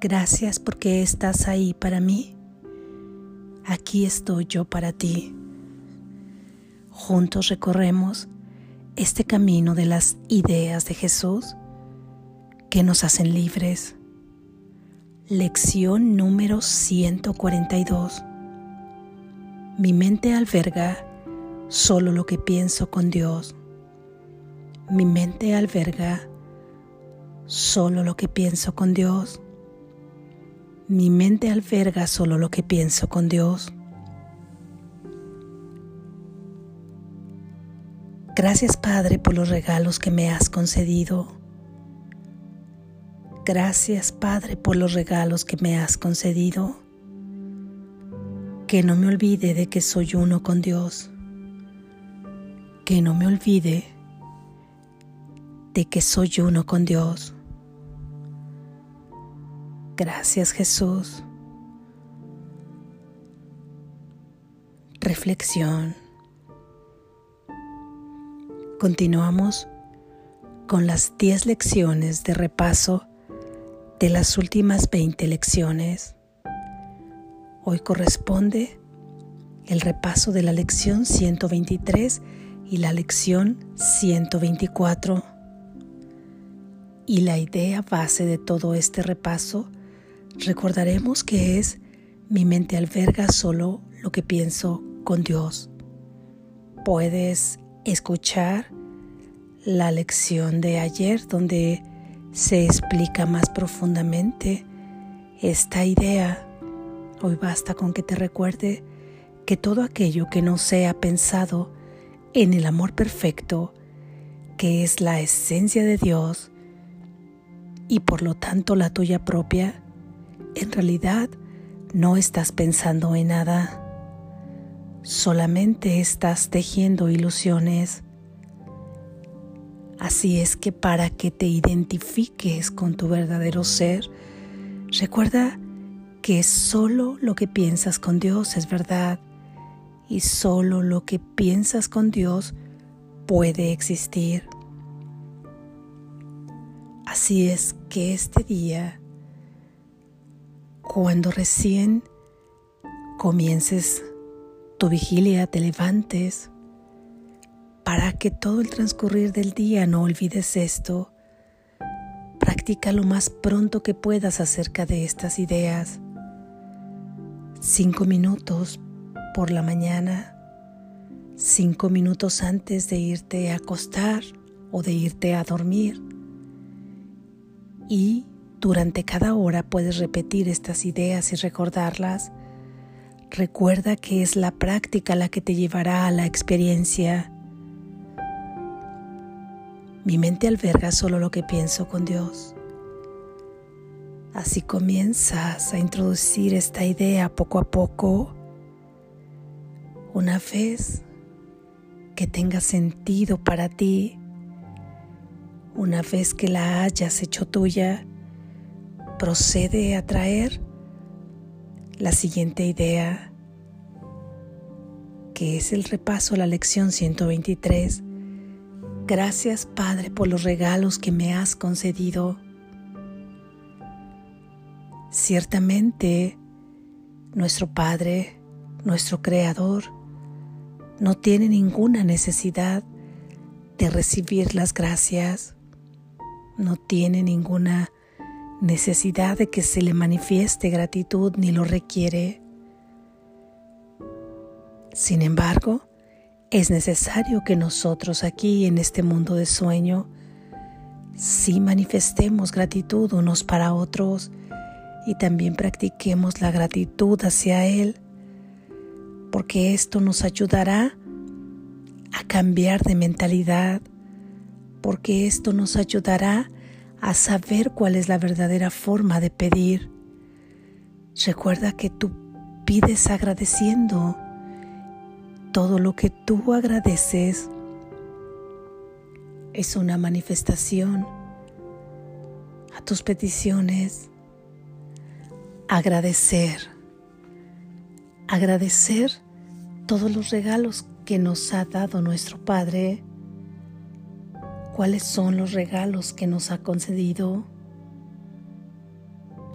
Gracias porque estás ahí para mí. Aquí estoy yo para ti. Juntos recorremos este camino de las ideas de Jesús que nos hacen libres. Lección número 142. Mi mente alberga solo lo que pienso con Dios. Mi mente alberga solo lo que pienso con Dios. Mi mente alberga solo lo que pienso con Dios. Gracias Padre por los regalos que me has concedido. Gracias Padre por los regalos que me has concedido. Que no me olvide de que soy uno con Dios. Que no me olvide de que soy uno con Dios. Gracias Jesús. Reflexión. Continuamos con las 10 lecciones de repaso de las últimas 20 lecciones. Hoy corresponde el repaso de la lección 123 y la lección 124. Y la idea base de todo este repaso recordaremos que es mi mente alberga solo lo que pienso con Dios. Puedes escuchar la lección de ayer donde se explica más profundamente esta idea. Hoy basta con que te recuerde que todo aquello que no sea pensado en el amor perfecto, que es la esencia de Dios y por lo tanto la tuya propia, en realidad no estás pensando en nada, solamente estás tejiendo ilusiones. Así es que para que te identifiques con tu verdadero ser, recuerda que solo lo que piensas con Dios es verdad y solo lo que piensas con Dios puede existir. Así es que este día cuando recién comiences tu vigilia, te levantes para que todo el transcurrir del día no olvides esto. Practica lo más pronto que puedas acerca de estas ideas. Cinco minutos por la mañana, cinco minutos antes de irte a acostar o de irte a dormir. Y durante cada hora puedes repetir estas ideas y recordarlas. Recuerda que es la práctica la que te llevará a la experiencia. Mi mente alberga solo lo que pienso con Dios. Así comienzas a introducir esta idea poco a poco. Una vez que tenga sentido para ti, una vez que la hayas hecho tuya, procede a traer la siguiente idea, que es el repaso a la lección 123. Gracias Padre por los regalos que me has concedido. Ciertamente, nuestro Padre, nuestro Creador, no tiene ninguna necesidad de recibir las gracias, no tiene ninguna necesidad de que se le manifieste gratitud ni lo requiere. Sin embargo, es necesario que nosotros aquí en este mundo de sueño sí manifestemos gratitud unos para otros y también practiquemos la gratitud hacia Él, porque esto nos ayudará a cambiar de mentalidad, porque esto nos ayudará a saber cuál es la verdadera forma de pedir. Recuerda que tú pides agradeciendo. Todo lo que tú agradeces es una manifestación a tus peticiones. Agradecer. Agradecer todos los regalos que nos ha dado nuestro Padre cuáles son los regalos que nos ha concedido.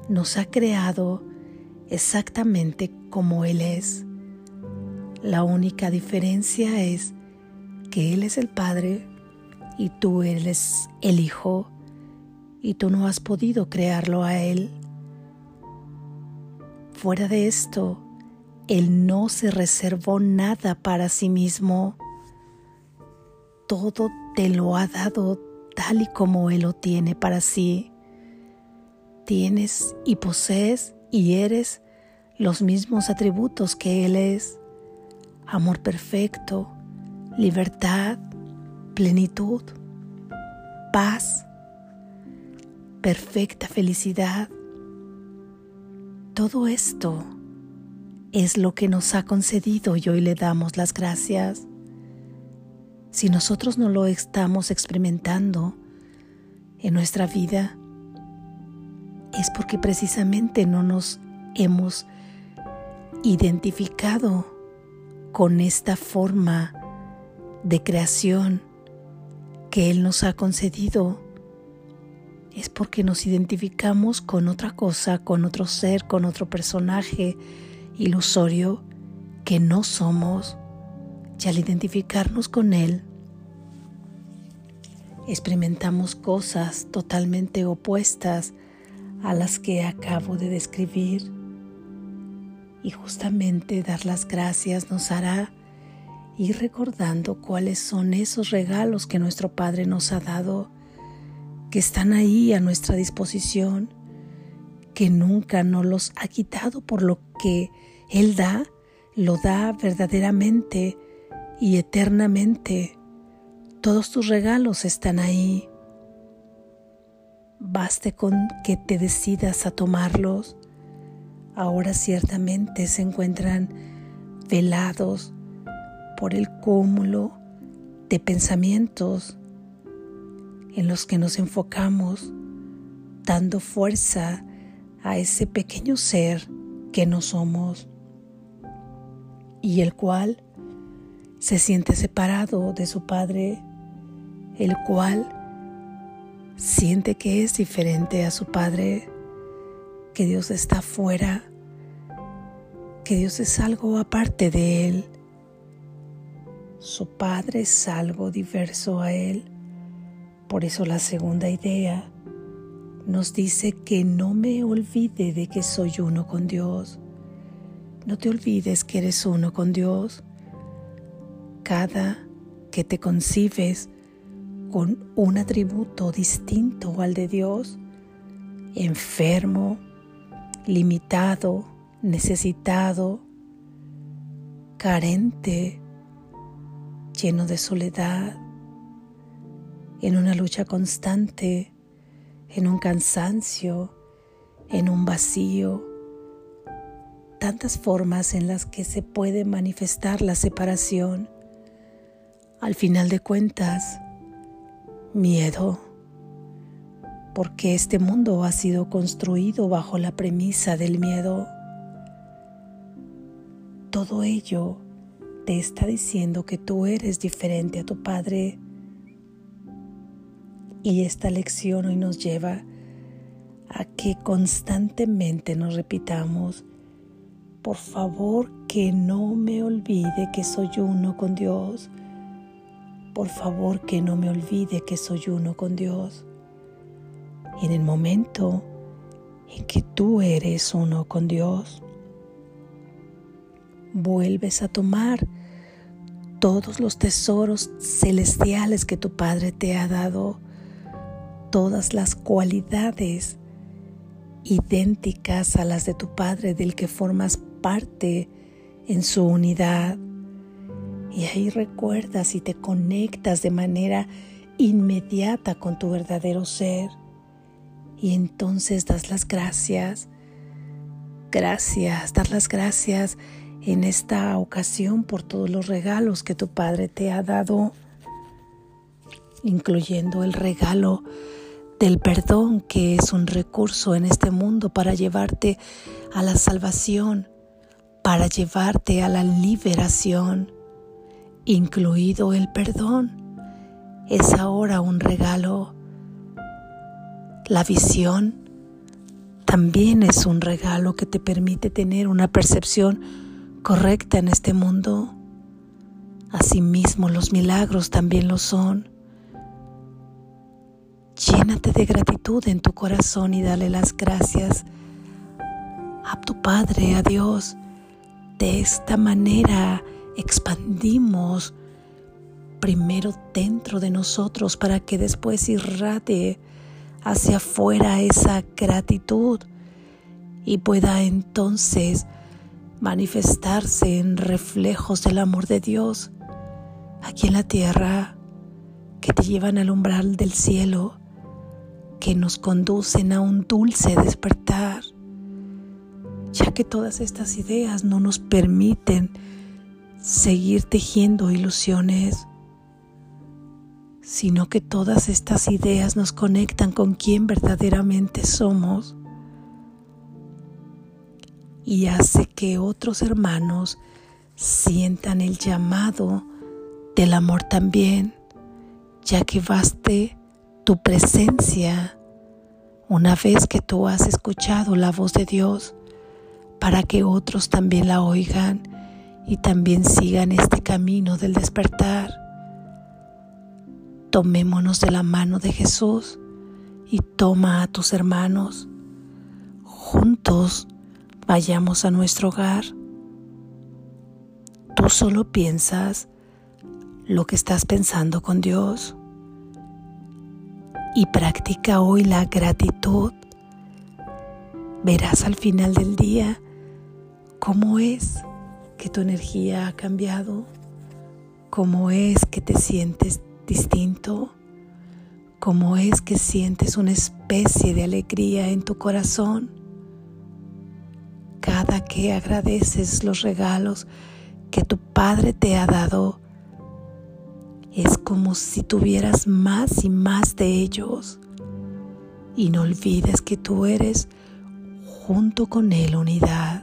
nos ha creado exactamente como Él es. La única diferencia es que Él es el Padre y tú eres el Hijo y tú no has podido crearlo a Él. Fuera de esto, Él no se reservó nada para sí mismo. Todo te lo ha dado tal y como Él lo tiene para sí. Tienes y posees y eres los mismos atributos que Él es. Amor perfecto, libertad, plenitud, paz, perfecta felicidad. Todo esto es lo que nos ha concedido y hoy le damos las gracias. Si nosotros no lo estamos experimentando en nuestra vida, es porque precisamente no nos hemos identificado con esta forma de creación que Él nos ha concedido. Es porque nos identificamos con otra cosa, con otro ser, con otro personaje ilusorio que no somos. Y al identificarnos con Él, experimentamos cosas totalmente opuestas a las que acabo de describir. Y justamente dar las gracias nos hará ir recordando cuáles son esos regalos que nuestro Padre nos ha dado, que están ahí a nuestra disposición, que nunca nos los ha quitado por lo que Él da, lo da verdaderamente y eternamente. Todos tus regalos están ahí. Baste con que te decidas a tomarlos. Ahora ciertamente se encuentran velados por el cúmulo de pensamientos en los que nos enfocamos, dando fuerza a ese pequeño ser que no somos y el cual se siente separado de su Padre, el cual siente que es diferente a su Padre, que Dios está fuera, que Dios es algo aparte de Él. Su Padre es algo diverso a Él. Por eso la segunda idea nos dice que no me olvide de que soy uno con Dios. No te olvides que eres uno con Dios. Cada que te concibes con un atributo distinto al de Dios, enfermo, limitado, necesitado, carente, lleno de soledad, en una lucha constante, en un cansancio, en un vacío, tantas formas en las que se puede manifestar la separación. Al final de cuentas, miedo, porque este mundo ha sido construido bajo la premisa del miedo. Todo ello te está diciendo que tú eres diferente a tu Padre. Y esta lección hoy nos lleva a que constantemente nos repitamos, por favor que no me olvide que soy uno con Dios por favor que no me olvide que soy uno con Dios. Y en el momento en que tú eres uno con Dios, vuelves a tomar todos los tesoros celestiales que tu Padre te ha dado, todas las cualidades idénticas a las de tu Padre del que formas parte en su unidad y ahí recuerdas y te conectas de manera inmediata con tu verdadero ser. Y entonces das las gracias. Gracias, das las gracias en esta ocasión por todos los regalos que tu Padre te ha dado, incluyendo el regalo del perdón, que es un recurso en este mundo para llevarte a la salvación, para llevarte a la liberación incluido el perdón, es ahora un regalo. La visión también es un regalo que te permite tener una percepción correcta en este mundo. Asimismo, los milagros también lo son. Llénate de gratitud en tu corazón y dale las gracias a tu Padre, a Dios. De esta manera primero dentro de nosotros para que después irradie hacia afuera esa gratitud y pueda entonces manifestarse en reflejos del amor de Dios aquí en la tierra que te llevan al umbral del cielo, que nos conducen a un dulce despertar, ya que todas estas ideas no nos permiten seguir tejiendo ilusiones, sino que todas estas ideas nos conectan con quien verdaderamente somos y hace que otros hermanos sientan el llamado del amor también, ya que baste tu presencia una vez que tú has escuchado la voz de Dios para que otros también la oigan y también sigan este camino del despertar. Tomémonos de la mano de Jesús y toma a tus hermanos. Juntos vayamos a nuestro hogar. Tú solo piensas lo que estás pensando con Dios y practica hoy la gratitud. Verás al final del día cómo es que tu energía ha cambiado, cómo es que te sientes distinto, cómo es que sientes una especie de alegría en tu corazón cada que agradeces los regalos que tu Padre te ha dado es como si tuvieras más y más de ellos. Y no olvides que tú eres junto con Él unidad.